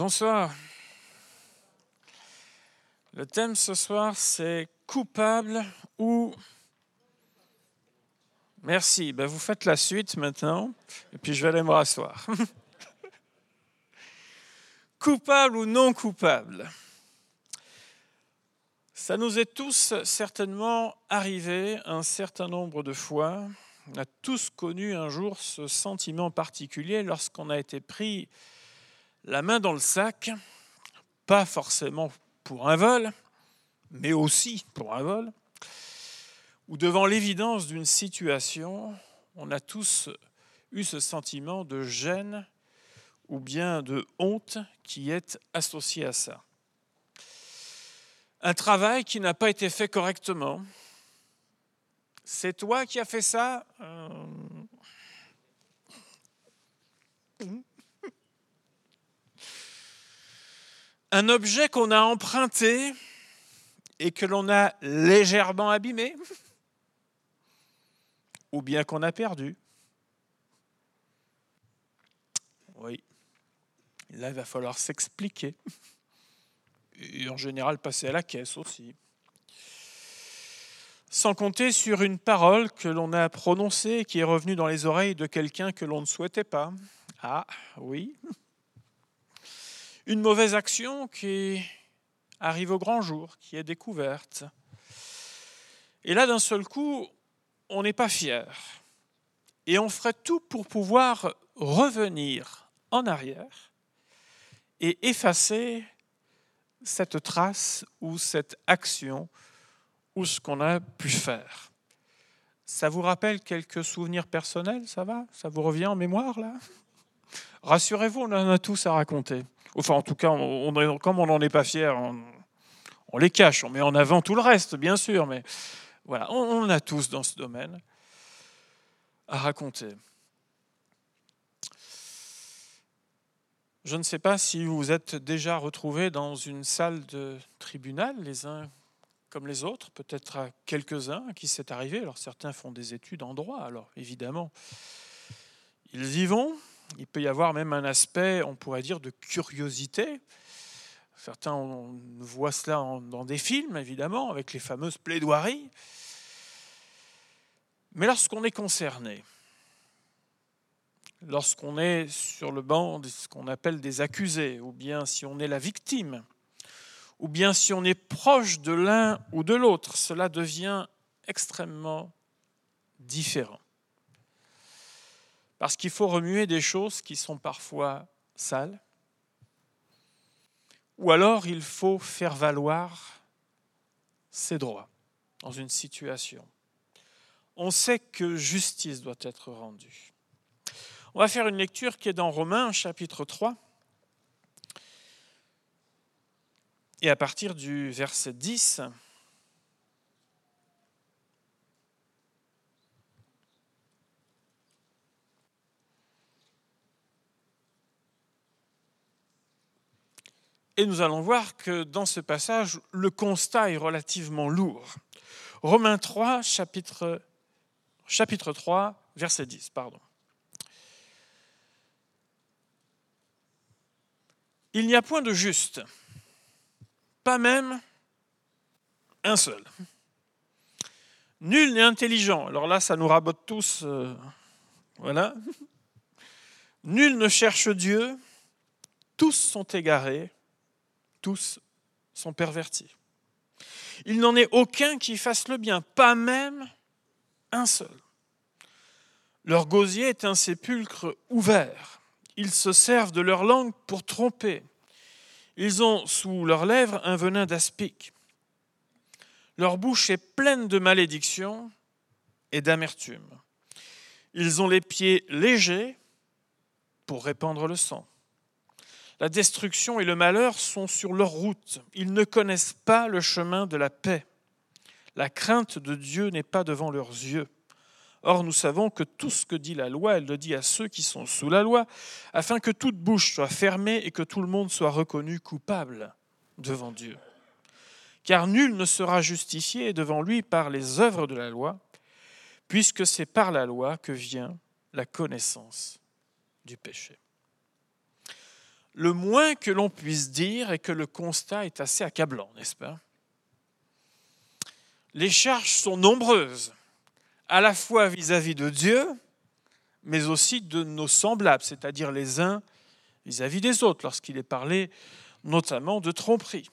Bonsoir. Le thème ce soir, c'est coupable ou... Merci. Ben, vous faites la suite maintenant, et puis je vais aller me rasseoir. coupable ou non coupable? Ça nous est tous certainement arrivé un certain nombre de fois. On a tous connu un jour ce sentiment particulier lorsqu'on a été pris la main dans le sac, pas forcément pour un vol, mais aussi pour un vol, ou devant l'évidence d'une situation, on a tous eu ce sentiment de gêne ou bien de honte qui est associé à ça. Un travail qui n'a pas été fait correctement. C'est toi qui as fait ça euh, un objet qu'on a emprunté et que l'on a légèrement abîmé, ou bien qu'on a perdu. Oui, là il va falloir s'expliquer, et en général passer à la caisse aussi. Sans compter sur une parole que l'on a prononcée et qui est revenue dans les oreilles de quelqu'un que l'on ne souhaitait pas. Ah oui, une mauvaise action qui arrive au grand jour, qui est découverte. Et là, d'un seul coup, on n'est pas fier. Et on ferait tout pour pouvoir revenir en arrière et effacer cette trace ou cette action ou ce qu'on a pu faire. Ça vous rappelle quelques souvenirs personnels, ça va? Ça vous revient en mémoire là? Rassurez-vous, on en a tous à raconter. Enfin, en tout cas, comme on n'en est pas fier, on, les cache, on met en avant tout le reste, bien sûr, mais voilà, on, a tous dans ce domaine à raconter. Je ne sais pas si vous vous êtes déjà retrouvés dans une salle de tribunal, les uns comme les autres, peut-être à quelques-uns qui s'est arrivé. Alors certains font des études en droit, alors évidemment, ils y vont, il peut y avoir même un aspect, on pourrait dire, de curiosité. Certains voient cela dans des films, évidemment, avec les fameuses plaidoiries. Mais lorsqu'on est concerné, lorsqu'on est sur le banc de ce qu'on appelle des accusés, ou bien si on est la victime, ou bien si on est proche de l'un ou de l'autre, cela devient extrêmement différent. Parce qu'il faut remuer des choses qui sont parfois sales. Ou alors il faut faire valoir ses droits dans une situation. On sait que justice doit être rendue. On va faire une lecture qui est dans Romains chapitre 3. Et à partir du verset 10, Et nous allons voir que dans ce passage, le constat est relativement lourd. Romains 3, chapitre, chapitre 3, verset 10, pardon. Il n'y a point de juste, pas même un seul. Nul n'est intelligent. Alors là, ça nous rabote tous. Euh, voilà. Nul ne cherche Dieu. Tous sont égarés tous sont pervertis. Il n'en est aucun qui fasse le bien, pas même un seul. Leur gosier est un sépulcre ouvert. Ils se servent de leur langue pour tromper. Ils ont sous leurs lèvres un venin d'aspic. Leur bouche est pleine de malédictions et d'amertume. Ils ont les pieds légers pour répandre le sang. La destruction et le malheur sont sur leur route. Ils ne connaissent pas le chemin de la paix. La crainte de Dieu n'est pas devant leurs yeux. Or, nous savons que tout ce que dit la loi, elle le dit à ceux qui sont sous la loi, afin que toute bouche soit fermée et que tout le monde soit reconnu coupable devant Dieu. Car nul ne sera justifié devant lui par les œuvres de la loi, puisque c'est par la loi que vient la connaissance du péché. Le moins que l'on puisse dire est que le constat est assez accablant, n'est-ce pas? Les charges sont nombreuses, à la fois vis-à-vis de Dieu, mais aussi de nos semblables, c'est-à-dire les uns vis-à-vis des autres, lorsqu'il est parlé notamment de tromperie.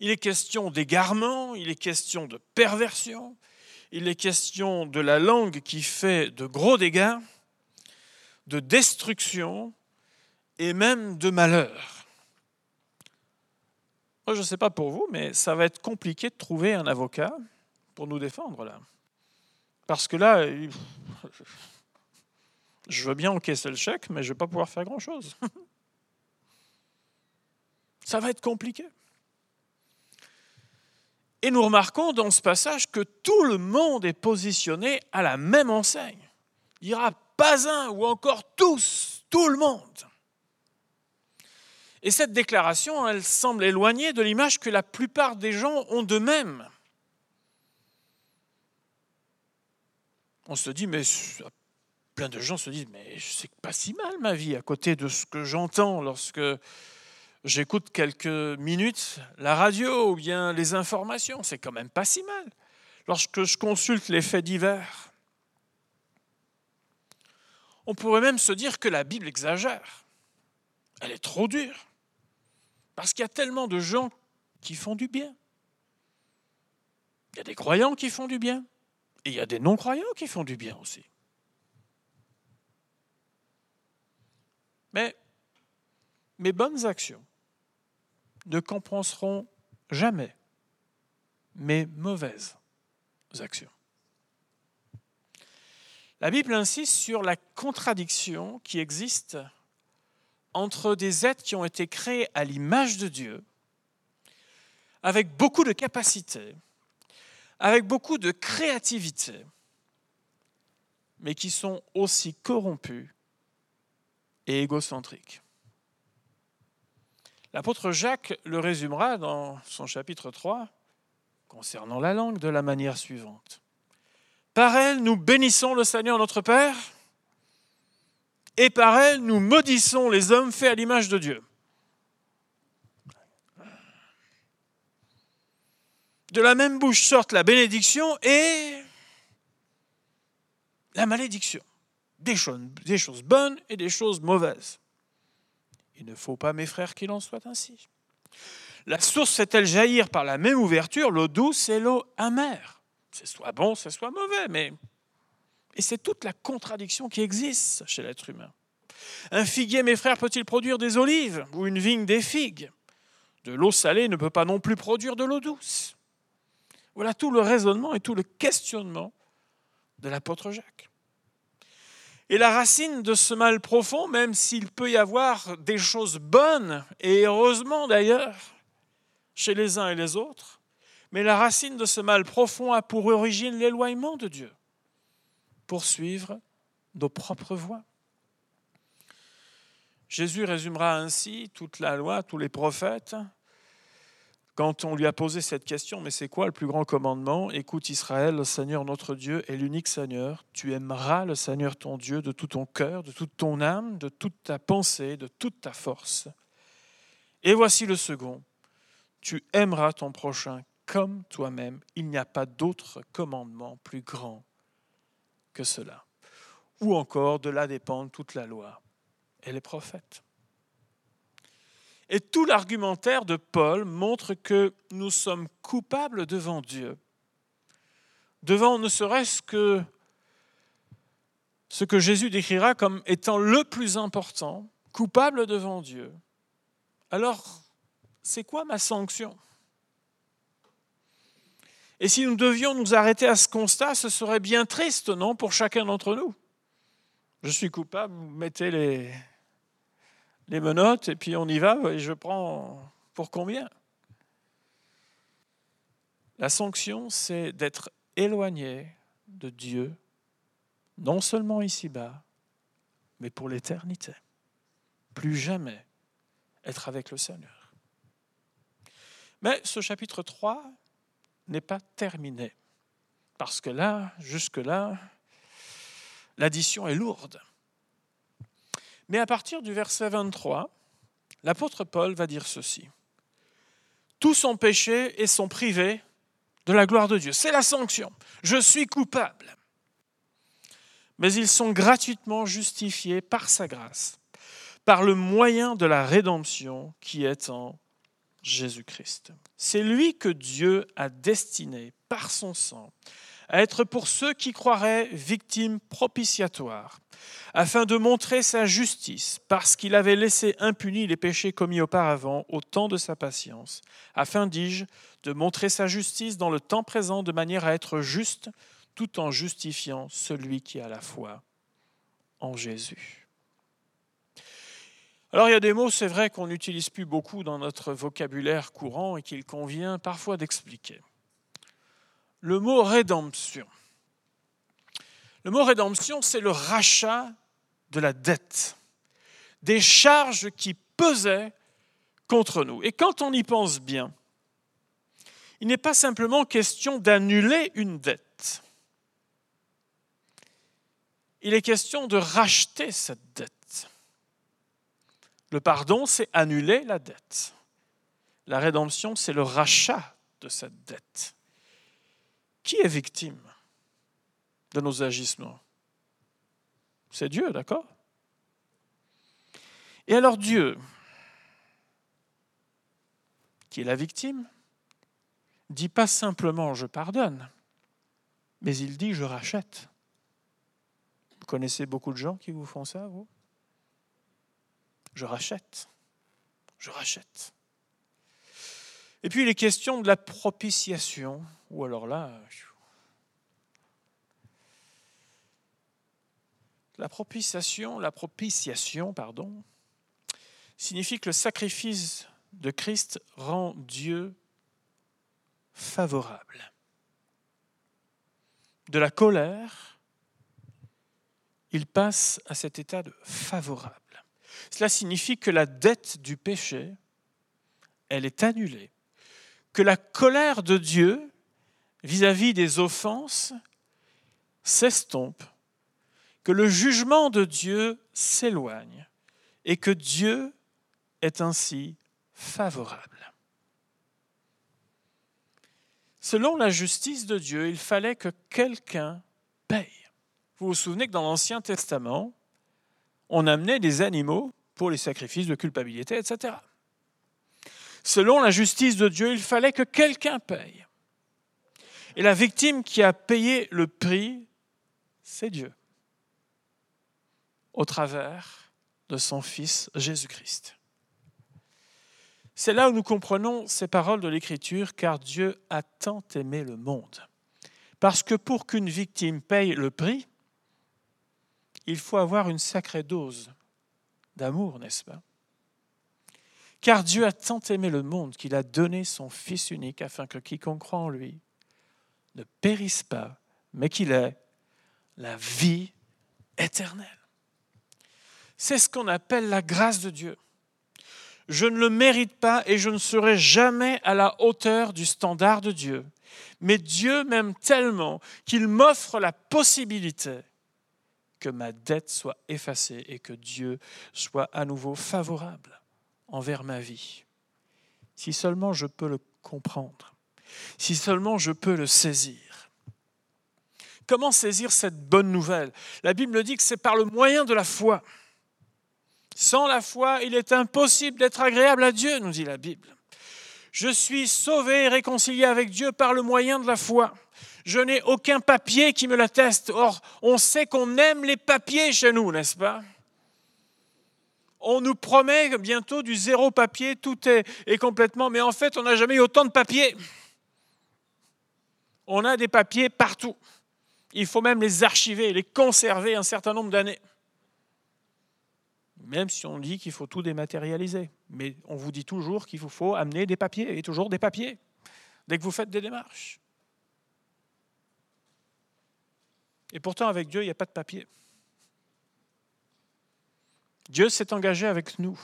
Il est question d'égarement, il est question de perversion, il est question de la langue qui fait de gros dégâts, de destruction et même de malheur. Moi, je ne sais pas pour vous, mais ça va être compliqué de trouver un avocat pour nous défendre là. Parce que là, je veux bien encaisser le chèque, mais je ne vais pas pouvoir faire grand-chose. Ça va être compliqué. Et nous remarquons dans ce passage que tout le monde est positionné à la même enseigne. Il n'y aura pas un ou encore tous, tout le monde. Et cette déclaration, elle semble éloignée de l'image que la plupart des gens ont d'eux-mêmes. On se dit, mais plein de gens se disent, mais c'est pas si mal ma vie à côté de ce que j'entends lorsque j'écoute quelques minutes la radio ou bien les informations. C'est quand même pas si mal. Lorsque je consulte les faits divers, on pourrait même se dire que la Bible exagère. Elle est trop dure. Parce qu'il y a tellement de gens qui font du bien. Il y a des croyants qui font du bien. Et il y a des non-croyants qui font du bien aussi. Mais mes bonnes actions ne compenseront jamais mes mauvaises actions. La Bible insiste sur la contradiction qui existe entre des êtres qui ont été créés à l'image de Dieu, avec beaucoup de capacités, avec beaucoup de créativité, mais qui sont aussi corrompus et égocentriques. L'apôtre Jacques le résumera dans son chapitre 3 concernant la langue de la manière suivante. Par elle, nous bénissons le Seigneur notre Père, et par elle, nous maudissons les hommes faits à l'image de Dieu. De la même bouche sortent la bénédiction et la malédiction. Des choses, bonnes et des choses mauvaises. Il ne faut pas, mes frères, qu'il en soit ainsi. La source fait-elle jaillir par la même ouverture l'eau douce et l'eau amère C'est soit bon, c'est soit mauvais, mais... Et c'est toute la contradiction qui existe chez l'être humain. Un figuier, mes frères, peut-il produire des olives ou une vigne des figues? De l'eau salée ne peut pas non plus produire de l'eau douce. Voilà tout le raisonnement et tout le questionnement de l'apôtre Jacques. Et la racine de ce mal profond, même s'il peut y avoir des choses bonnes, et heureusement d'ailleurs, chez les uns et les autres, mais la racine de ce mal profond a pour origine l'éloignement de Dieu, poursuivre nos propres voies. Jésus résumera ainsi toute la loi, tous les prophètes, quand on lui a posé cette question, mais c'est quoi le plus grand commandement? Écoute Israël, le Seigneur notre Dieu est l'unique Seigneur. Tu aimeras le Seigneur ton Dieu de tout ton cœur, de toute ton âme, de toute ta pensée, de toute ta force. Et voici le second. Tu aimeras ton prochain comme toi-même. Il n'y a pas d'autre commandement plus grand cela. Ou encore, de là dépend toute la loi et les prophètes. Et tout l'argumentaire de Paul montre que nous sommes coupables devant Dieu, devant ne serait-ce que ce que Jésus décrira comme étant le plus important, coupable devant Dieu. Alors, c'est quoi ma sanction? Et si nous devions nous arrêter à ce constat, ce serait bien triste, non, pour chacun d'entre nous? Je suis coupable, mettez les, les menottes et puis on y va et je prends pour combien? La sanction, c'est d'être éloigné de Dieu, non seulement ici-bas, mais pour l'éternité. Plus jamais être avec le Seigneur. Mais ce chapitre 3 n'est pas terminé, parce que là, jusque-là, l'addition est lourde. Mais à partir du verset 23, l'apôtre Paul va dire ceci. Tous sont péchés et sont privés de la gloire de Dieu. C'est la sanction. Je suis coupable. Mais ils sont gratuitement justifiés par sa grâce, par le moyen de la rédemption qui est en Jésus-Christ. C'est lui que Dieu a destiné par son sang à être pour ceux qui croiraient victimes propitiatoires, afin de montrer sa justice, parce qu'il avait laissé impunis les péchés commis auparavant au temps de sa patience, afin, dis-je, de montrer sa justice dans le temps présent de manière à être juste, tout en justifiant celui qui a la foi en Jésus. Alors il y a des mots, c'est vrai, qu'on n'utilise plus beaucoup dans notre vocabulaire courant et qu'il convient parfois d'expliquer. Le mot rédemption. Le mot rédemption, c'est le rachat de la dette, des charges qui pesaient contre nous. Et quand on y pense bien, il n'est pas simplement question d'annuler une dette. Il est question de racheter cette dette. Le pardon, c'est annuler la dette. La rédemption, c'est le rachat de cette dette. Qui est victime de nos agissements? C'est Dieu, d'accord? Et alors Dieu, qui est la victime, dit pas simplement je pardonne, mais il dit je rachète. Vous connaissez beaucoup de gens qui vous font ça, vous? Je rachète. Je rachète. Et puis les questions de la propitiation, ou alors là, la propitiation, la propitiation, pardon, signifie que le sacrifice de Christ rend Dieu favorable. De la colère, il passe à cet état de favorable. Cela signifie que la dette du péché, elle est annulée, que la colère de Dieu vis-à-vis des offenses s'estompe, que le jugement de Dieu s'éloigne et que Dieu est ainsi favorable. Selon la justice de Dieu, il fallait que quelqu'un paye. Vous vous souvenez que dans l'Ancien Testament, on amenait des animaux pour les sacrifices de culpabilité, etc. Selon la justice de Dieu, il fallait que quelqu'un paye. Et la victime qui a payé le prix, c'est Dieu, au travers de son Fils Jésus-Christ. C'est là où nous comprenons ces paroles de l'Écriture, car Dieu a tant aimé le monde. Parce que pour qu'une victime paye le prix, il faut avoir une sacrée dose d'amour, n'est-ce pas? Car Dieu a tant aimé le monde qu'il a donné son Fils unique afin que quiconque croit en lui ne périsse pas, mais qu'il ait la vie éternelle. C'est ce qu'on appelle la grâce de Dieu. Je ne le mérite pas et je ne serai jamais à la hauteur du standard de Dieu. Mais Dieu m'aime tellement qu'il m'offre la possibilité que ma dette soit effacée et que Dieu soit à nouveau favorable envers ma vie. Si seulement je peux le comprendre, si seulement je peux le saisir. Comment saisir cette bonne nouvelle? La Bible dit que c'est par le moyen de la foi. Sans la foi, il est impossible d'être agréable à Dieu, nous dit la Bible. Je suis sauvé et réconcilié avec Dieu par le moyen de la foi. Je n'ai aucun papier qui me l'atteste. Or, on sait qu'on aime les papiers chez nous, n'est-ce pas? On nous promet bientôt du zéro papier, tout est, complètement... Mais en fait, on n'a jamais eu autant de papiers. On a des papiers partout. Il faut même les archiver, les conserver un certain nombre d'années. Même si on dit qu'il faut tout dématérialiser. Mais on vous dit toujours qu'il vous faut amener des papiers, et toujours des papiers, dès que vous faites des démarches. Et pourtant, avec Dieu, il n'y a pas de papier. Dieu s'est engagé avec nous.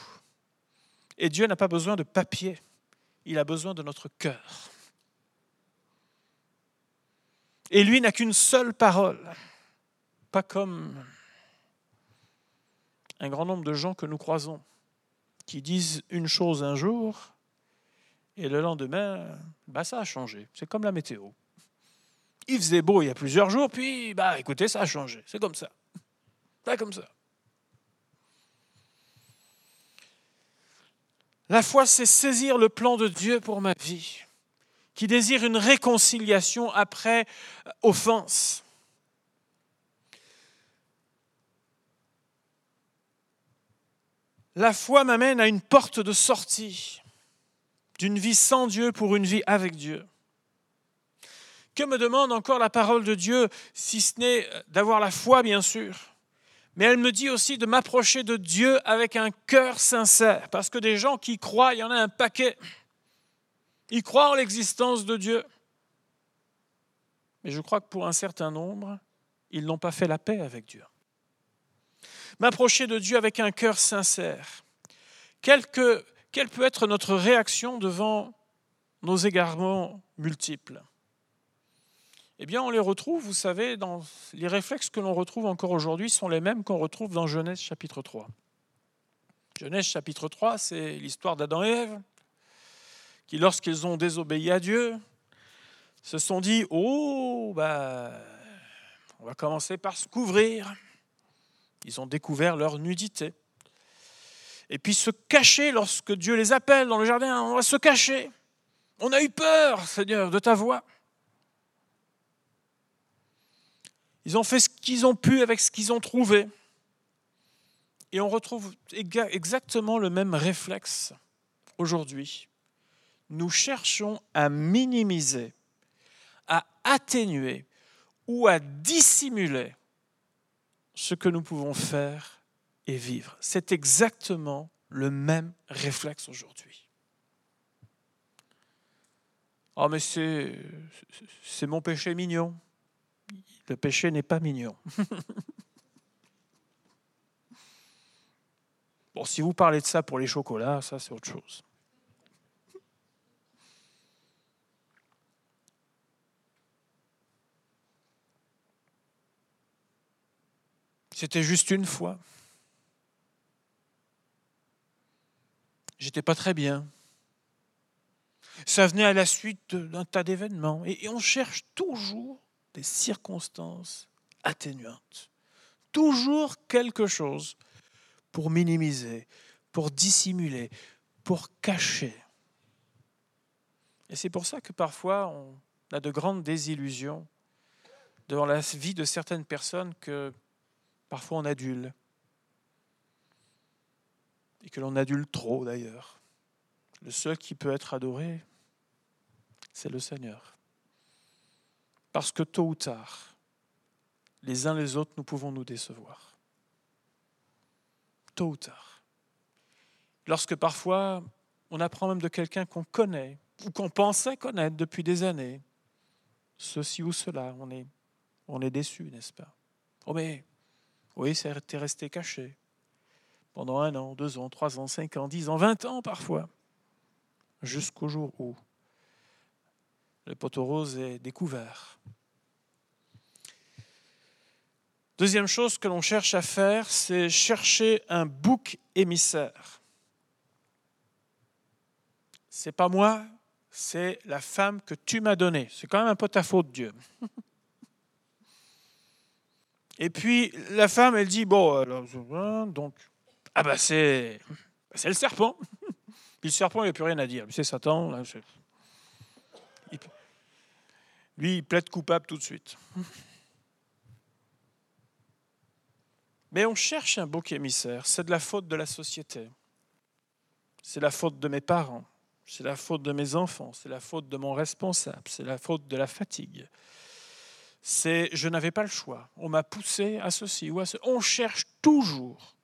Et Dieu n'a pas besoin de papier, il a besoin de notre cœur. Et lui n'a qu'une seule parole, pas comme un grand nombre de gens que nous croisons, qui disent une chose un jour et le lendemain, bah, ça a changé. C'est comme la météo. Il faisait beau il y a plusieurs jours, puis bah écoutez, ça a changé. C'est comme ça. Pas comme ça. La foi, c'est saisir le plan de Dieu pour ma vie, qui désire une réconciliation après offense. La foi m'amène à une porte de sortie d'une vie sans Dieu pour une vie avec Dieu. Que me demande encore la parole de Dieu, si ce n'est d'avoir la foi, bien sûr, mais elle me dit aussi de m'approcher de Dieu avec un cœur sincère, parce que des gens qui croient, il y en a un paquet. Ils croient en l'existence de Dieu. Mais je crois que pour un certain nombre, ils n'ont pas fait la paix avec Dieu. M'approcher de Dieu avec un cœur sincère. Quelle, peut être notre réaction devant nos égarements multiples? Eh bien, on les retrouve, vous savez, dans les réflexes que l'on retrouve encore aujourd'hui sont les mêmes qu'on retrouve dans Genèse chapitre 3. Genèse chapitre 3, c'est l'histoire d'Adam et Ève, qui, lorsqu'ils ont désobéi à Dieu, se sont dit Oh, bah, on va commencer par se couvrir. Ils ont découvert leur nudité. Et puis se cacher lorsque Dieu les appelle dans le jardin, on va se cacher. On a eu peur, Seigneur, de ta voix. Ils ont fait ce qu'ils ont pu avec ce qu'ils ont trouvé. Et on retrouve exactement le même réflexe aujourd'hui. Nous cherchons à minimiser, à atténuer ou à dissimuler ce que nous pouvons faire et vivre. C'est exactement le même réflexe aujourd'hui. Oh mais c'est, c'est mon péché mignon. Le péché n'est pas mignon. bon, si vous parlez de ça pour les chocolats, ça c'est autre chose. C'était juste une fois. J'étais pas très bien. Ça venait à la suite d'un tas d'événements. Et on cherche toujours des circonstances atténuantes. Toujours quelque chose pour minimiser, pour dissimuler, pour cacher. Et c'est pour ça que parfois on a de grandes désillusions devant la vie de certaines personnes que parfois on adule. Et que l'on adule trop d'ailleurs. Le seul qui peut être adoré, c'est le Seigneur. Parce que tôt ou tard, les uns les autres, nous pouvons nous décevoir. Tôt ou tard. Lorsque parfois, on apprend même de quelqu'un qu'on connaît ou qu'on pensait connaître depuis des années, ceci ou cela, on est, on est déçu, n'est-ce pas? Oh mais, oui, c'est resté caché pendant un an, deux ans, trois ans, cinq ans, dix ans, vingt ans parfois, jusqu'au jour où le poteau rose est découvert. Deuxième chose que l'on cherche à faire, c'est chercher un bouc émissaire. C'est pas moi, c'est la femme que tu m'as donnée. C'est quand même un peu ta faute, Dieu. Et puis la femme, elle dit bon, donc, ah bah c'est, c'est le serpent. Puis le serpent, il n'y a plus rien à dire. C'est Satan. Lui, il plaide coupable tout de suite. Mais on cherche un bouc émissaire. C'est de la faute de la société. C'est la faute de mes parents. C'est la faute de mes enfants. C'est la faute de mon responsable. C'est la faute de la fatigue. C'est je n'avais pas le choix. On m'a poussé à ceci ou à ceci. On cherche toujours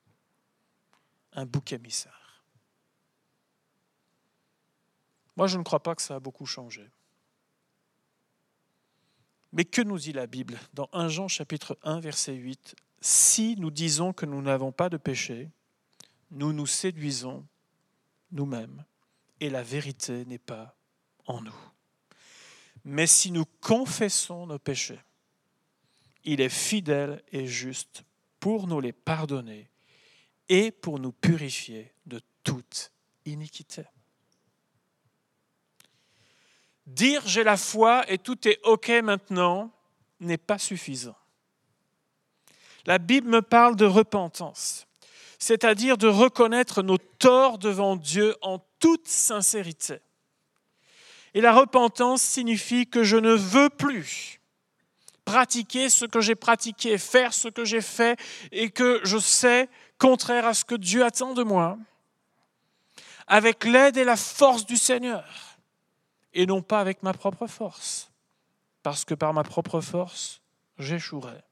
un bouc émissaire. Moi, je ne crois pas que ça a beaucoup changé. Mais que nous dit la Bible dans 1 Jean chapitre 1 verset 8 Si nous disons que nous n'avons pas de péché, nous nous séduisons nous-mêmes et la vérité n'est pas en nous. Mais si nous confessons nos péchés, il est fidèle et juste pour nous les pardonner et pour nous purifier de toute iniquité. Dire j'ai la foi et tout est OK maintenant n'est pas suffisant. La Bible me parle de repentance, c'est-à-dire de reconnaître nos torts devant Dieu en toute sincérité. Et la repentance signifie que je ne veux plus pratiquer ce que j'ai pratiqué, faire ce que j'ai fait et que je sais contraire à ce que Dieu attend de moi, avec l'aide et la force du Seigneur, et non pas avec ma propre force, parce que par ma propre force, j'échouerai.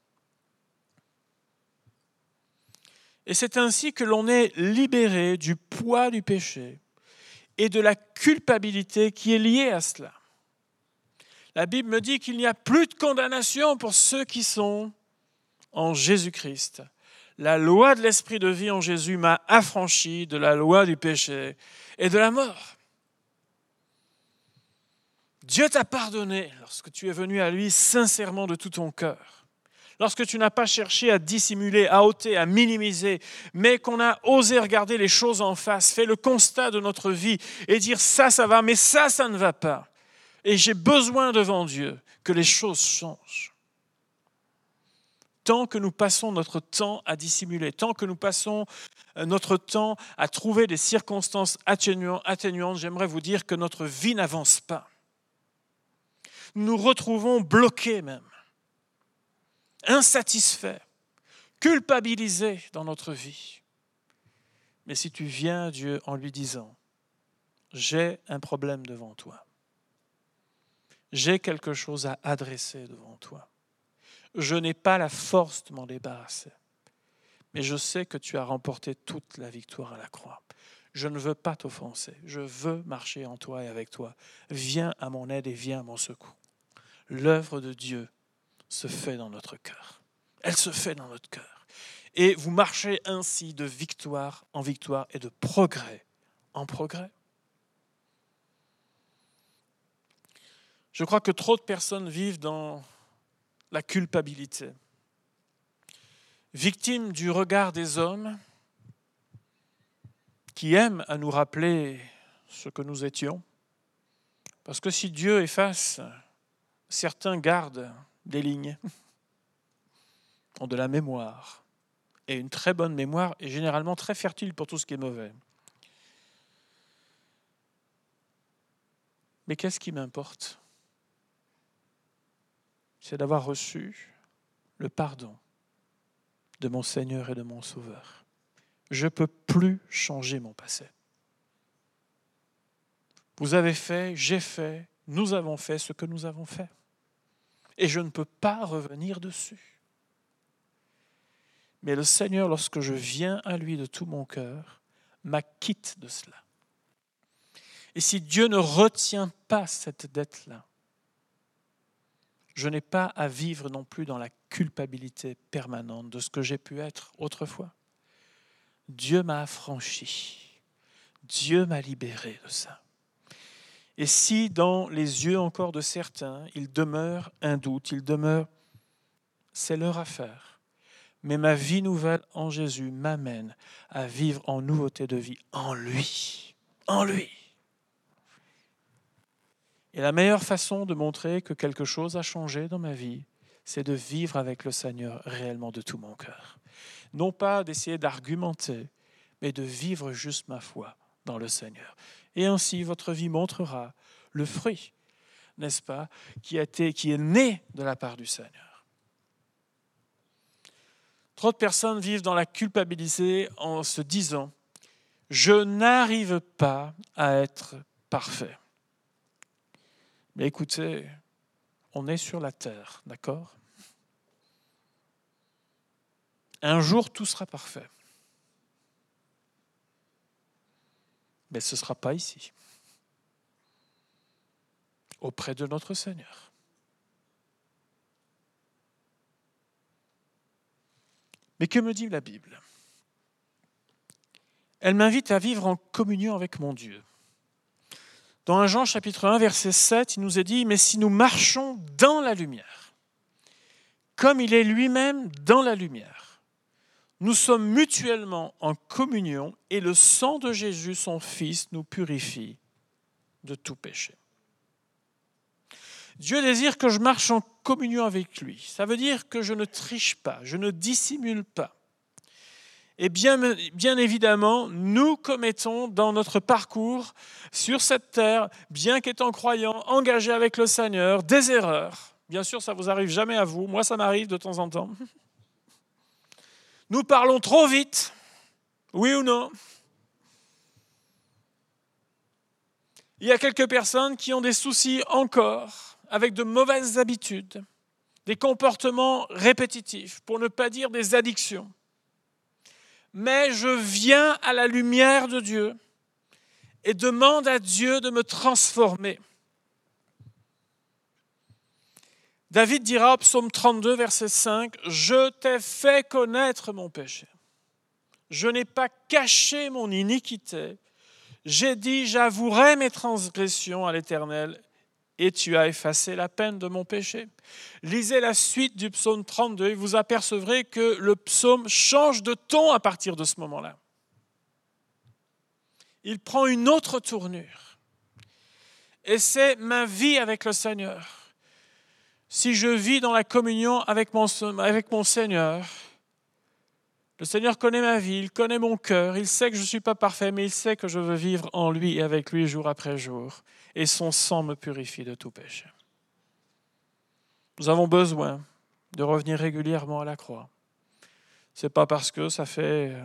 Et c'est ainsi que l'on est libéré du poids du péché et de la culpabilité qui est liée à cela. La Bible me dit qu'il n'y a plus de condamnation pour ceux qui sont en Jésus-Christ. La loi de l'esprit de vie en Jésus m'a affranchi de la loi du péché et de la mort. Dieu t'a pardonné lorsque tu es venu à lui sincèrement de tout ton cœur lorsque tu n'as pas cherché à dissimuler, à ôter, à minimiser, mais qu'on a osé regarder les choses en face, fait le constat de notre vie et dire ça, ça va, mais ça, ça ne va pas. Et j'ai besoin devant Dieu que les choses changent. Tant que nous passons notre temps à dissimuler, tant que nous passons euh, notre temps à trouver des circonstances atténuantes, j'aimerais vous dire que notre vie n'avance pas. Nous nous retrouvons bloqués même insatisfait, culpabilisé dans notre vie. Mais si tu viens à Dieu en lui disant, j'ai un problème devant toi, j'ai quelque chose à adresser devant toi, je n'ai pas la force de m'en débarrasser, mais je sais que tu as remporté toute la victoire à la croix. Je ne veux pas t'offenser, je veux marcher en toi et avec toi. Viens à mon aide et viens à mon secours. L'œuvre de Dieu se fait dans notre cœur. Elle se fait dans notre cœur. Et vous marchez ainsi de victoire en victoire et de progrès en progrès. Je crois que trop de personnes vivent dans la culpabilité, victimes du regard des hommes qui aiment à nous rappeler ce que nous étions. Parce que si Dieu efface, certains gardent des lignes, ont de la mémoire. Et une très bonne mémoire est généralement très fertile pour tout ce qui est mauvais. Mais qu'est-ce qui m'importe? C'est d'avoir reçu le pardon de mon Seigneur et de mon Sauveur. Je ne peux plus changer mon passé. Vous avez fait, j'ai fait, nous avons fait ce que nous avons fait et je ne peux pas revenir dessus. Mais le Seigneur, lorsque je viens à lui de tout mon cœur, m'acquitte de cela. Et si Dieu ne retient pas cette dette-là, je n'ai pas à vivre non plus dans la culpabilité permanente de ce que j'ai pu être autrefois. Dieu m'a affranchi. Dieu m'a libéré de ça. Et si dans les yeux encore de certains, il demeure un doute, il demeure, c'est leur affaire. Mais ma vie nouvelle en Jésus m'amène à vivre en nouveauté de vie en lui, en lui. Et la meilleure façon de montrer que quelque chose a changé dans ma vie, c'est de vivre avec le Seigneur réellement de tout mon cœur. Non pas d'essayer d'argumenter, mais de vivre juste ma foi dans le Seigneur et ainsi votre vie montrera le fruit, n'est-ce pas, qui, a été, qui est né de la part du Seigneur. Trop de personnes vivent dans la culpabilité en se disant, je n'arrive pas à être parfait. Écoutez, on est sur la terre, d'accord? Un jour, tout sera parfait. mais ce ne sera pas ici, auprès de notre Seigneur. Mais que me dit la Bible? Elle m'invite à vivre en communion avec mon Dieu. Dans 1 Jean chapitre 1 verset 7, il nous est dit, mais si nous marchons dans la lumière, comme il est lui-même dans la lumière, nous sommes mutuellement en communion et le sang de Jésus, son Fils, nous purifie de tout péché. Dieu désire que je marche en communion avec lui. Ça veut dire que je ne triche pas, je ne dissimule pas. Et bien, évidemment, nous commettons dans notre parcours sur cette terre, bien qu'étant croyants, engagés avec le Seigneur, des erreurs. Bien sûr, ça ne vous arrive jamais à vous. Moi, ça m'arrive de temps en temps. Nous parlons trop vite. Oui ou non? Il y a quelques personnes qui ont des soucis encore avec de mauvaises habitudes, des comportements répétitifs, pour ne pas dire des addictions mais je viens à la lumière de Dieu et demande à Dieu de me transformer. David dira au psaume 32, verset 5, Je t'ai fait connaître mon péché. Je n'ai pas caché mon iniquité. J'ai dit, j'avouerai mes transgressions à l'Éternel et tu as effacé la peine de mon péché. Lisez la suite du psaume 32 et vous apercevrez que le psaume change de ton à partir de ce moment-là. Il prend une autre tournure. Et c'est ma vie avec le Seigneur. Si je vis dans la communion avec mon, avec mon Seigneur, le Seigneur connaît ma vie, il connaît mon cœur, il sait que je ne suis pas parfait, mais il sait que je veux vivre en lui et avec lui jour après jour. Et son sang me purifie de tout péché. Nous avons besoin de revenir régulièrement à la croix. Ce n'est pas parce que ça fait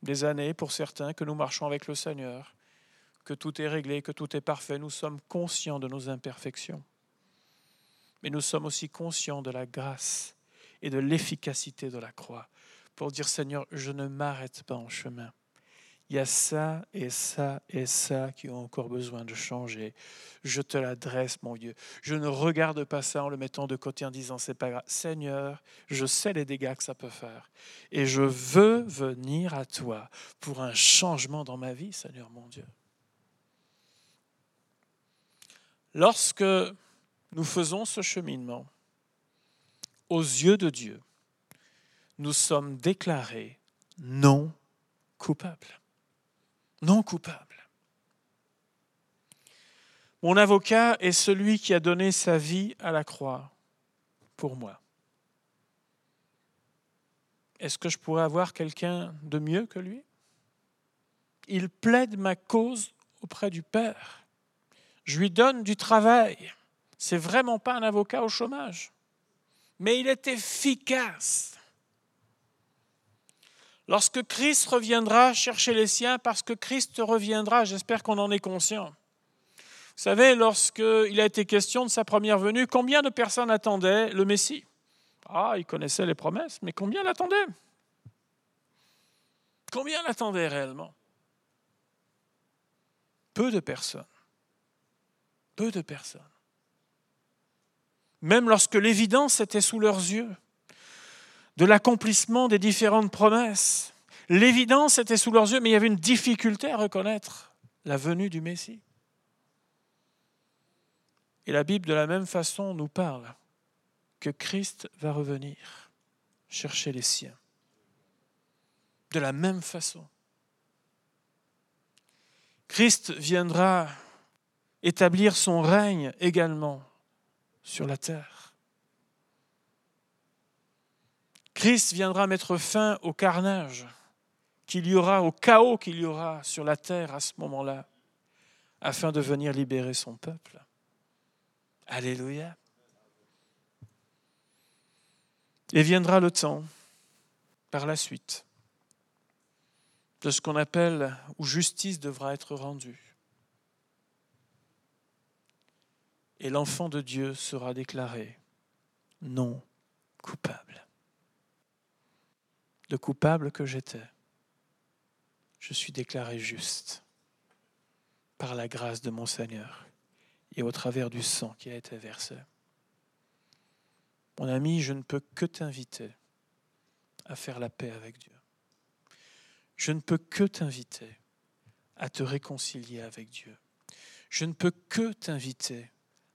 des années pour certains que nous marchons avec le Seigneur, que tout est réglé, que tout est parfait. Nous sommes conscients de nos imperfections. Mais nous sommes aussi conscients de la grâce et de l'efficacité de la croix pour dire Seigneur, je ne m'arrête pas en chemin. Il y a ça et ça et ça qui ont encore besoin de changer. Je te l'adresse, mon Dieu. Je ne regarde pas ça en le mettant de côté en disant c'est pas grave. Seigneur, je sais les dégâts que ça peut faire. Et je veux venir à toi pour un changement dans ma vie, Seigneur mon Dieu. Lorsque nous faisons ce cheminement, aux yeux de Dieu, nous sommes déclarés non coupables. Non coupables. Mon avocat est celui qui a donné sa vie à la croix pour moi. Est-ce que je pourrais avoir quelqu'un de mieux que lui? Il plaide ma cause auprès du Père. Je lui donne du travail. C'est vraiment pas un avocat au chômage. Mais il est efficace. Lorsque Christ reviendra chercher les siens, parce que Christ reviendra, j'espère qu'on en est conscient. Vous savez, lorsqu'il a été question de sa première venue, combien de personnes attendaient le Messie? Ah, ils connaissaient les promesses, mais combien l'attendaient? Combien l'attendaient réellement? Peu de personnes. Peu de personnes. Même lorsque l'évidence était sous leurs yeux de l'accomplissement des différentes promesses. L'évidence était sous leurs yeux, mais il y avait une difficulté à reconnaître la venue du Messie. Et la Bible, de la même façon, nous parle que Christ va revenir chercher les siens. De la même façon. Christ viendra établir son règne également sur la terre. Christ viendra mettre fin au carnage qu'il y aura, au chaos qu'il y aura sur la terre à ce moment-là, afin de venir libérer son peuple. Alléluia. Et viendra le temps, par la suite, de ce qu'on appelle où justice devra être rendue. Et l'enfant de Dieu sera déclaré non coupable de coupable que j'étais, je suis déclaré juste par la grâce de mon Seigneur et au travers du sang qui a été versé. Mon ami, je ne peux que t'inviter à faire la paix avec Dieu. Je ne peux que t'inviter à te réconcilier avec Dieu. Je ne peux que t'inviter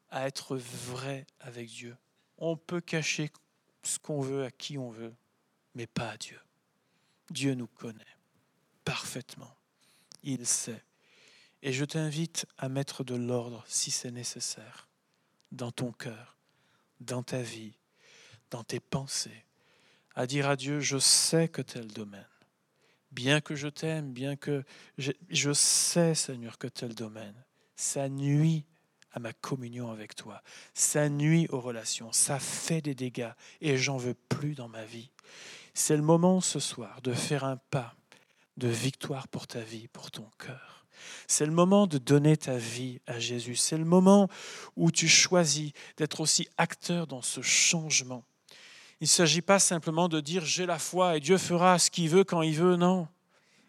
à être vrai avec Dieu. On peut cacher ce qu'on veut à qui on veut mais pas à Dieu. Dieu nous connaît parfaitement. Il sait. Et je t'invite à mettre de l'ordre si c'est nécessaire dans ton cœur, dans ta vie, dans tes pensées, à dire à Dieu, je sais que tel domaine, bien que je t'aime, bien que je, je, sais, Seigneur, que tel domaine, ça nuit à ma communion avec toi, ça nuit aux relations, ça fait des dégâts et j'en veux plus dans ma vie. C'est le moment ce soir de faire un pas de victoire pour ta vie, pour ton cœur. C'est le moment de donner ta vie à Jésus. C'est le moment où tu choisis d'être aussi acteur dans ce changement. Il ne s'agit pas simplement de dire j'ai la foi et Dieu fera ce qu'il veut quand il veut. Non,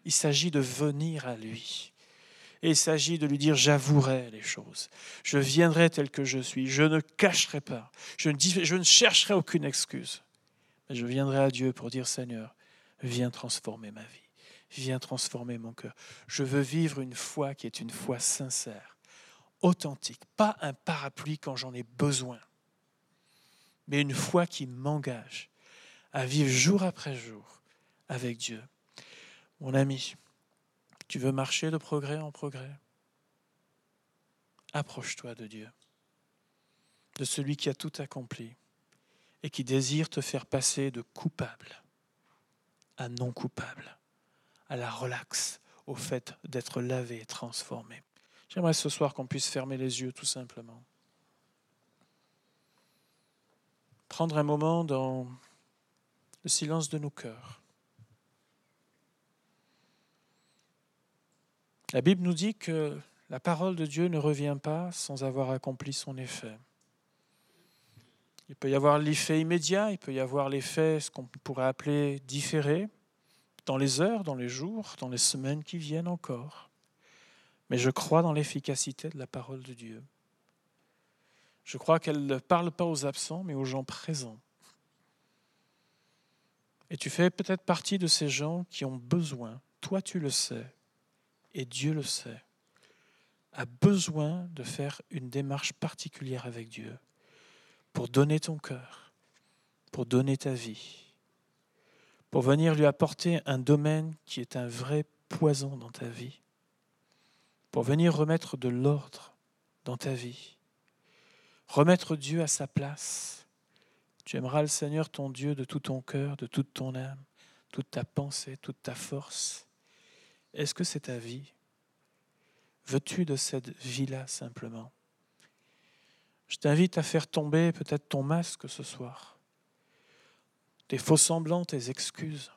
il s'agit de venir à lui. Et il s'agit de lui dire j'avouerai les choses. Je viendrai tel que je suis. Je ne cacherai pas. Je ne, je ne chercherai aucune excuse. Je viendrai à Dieu pour dire Seigneur, viens transformer ma vie viens transformer mon cœur. Je veux vivre une foi qui est une foi sincère, authentique, pas un parapluie quand j'en ai besoin, mais une foi qui m'engage à vivre jour après jour avec Dieu. Mon ami, tu veux marcher de progrès en progrès? Approche-toi de Dieu, de celui qui a tout accompli et qui désire te faire passer de coupable à non coupable à la relaxe, au fait d'être lavé et transformé. J'aimerais ce soir qu'on puisse fermer les yeux tout simplement. Prendre un moment dans le silence de nos cœurs. La Bible nous dit que la parole de Dieu ne revient pas sans avoir accompli son effet. Il peut y avoir l'effet immédiat, il peut y avoir l'effet, ce qu'on pourrait appeler différé, dans les heures, dans les jours, dans les semaines qui viennent encore. Mais je crois dans l'efficacité de la parole de Dieu. Je crois qu'elle ne parle pas aux absents, mais aux gens présents. Et tu fais peut-être partie de ces gens qui ont besoin, toi tu le sais, et Dieu le sait, a besoin de faire une démarche particulière avec Dieu pour donner ton cœur, pour donner ta vie pour venir lui apporter un domaine qui est un vrai poison dans ta vie, pour venir remettre de l'ordre dans ta vie, remettre Dieu à sa place. Tu aimeras le Seigneur ton Dieu de tout ton cœur, de toute ton âme, toute ta pensée, toute ta force. Est-ce que c'est ta vie? Veux-tu de cette vie-là simplement? Je t'invite à faire tomber peut-être ton masque ce soir tes faux semblants, tes excuses,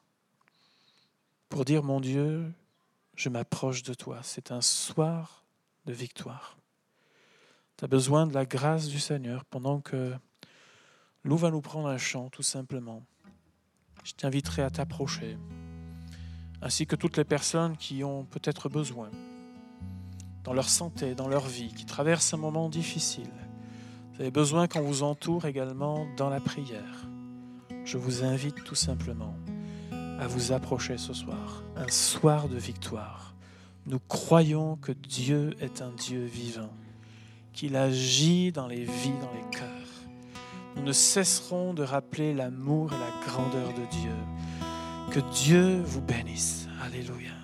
pour dire, mon Dieu, je m'approche de toi. C'est un soir de victoire. Tu as besoin de la grâce du Seigneur pendant que Lou va nous prendre un chant, tout simplement. Je t'inviterai à t'approcher, ainsi que toutes les personnes qui ont peut-être besoin, dans leur santé, dans leur vie, qui traversent un moment difficile. Vous avez besoin qu'on vous entoure également dans la prière je vous invite tout simplement à vous approcher ce soir, un soir de victoire. Nous croyons que Dieu est un Dieu vivant, qu'il agit dans les vies, dans les cœurs. Nous ne cesserons de rappeler l'amour et la grandeur de Dieu. Que Dieu vous bénisse. Alléluia.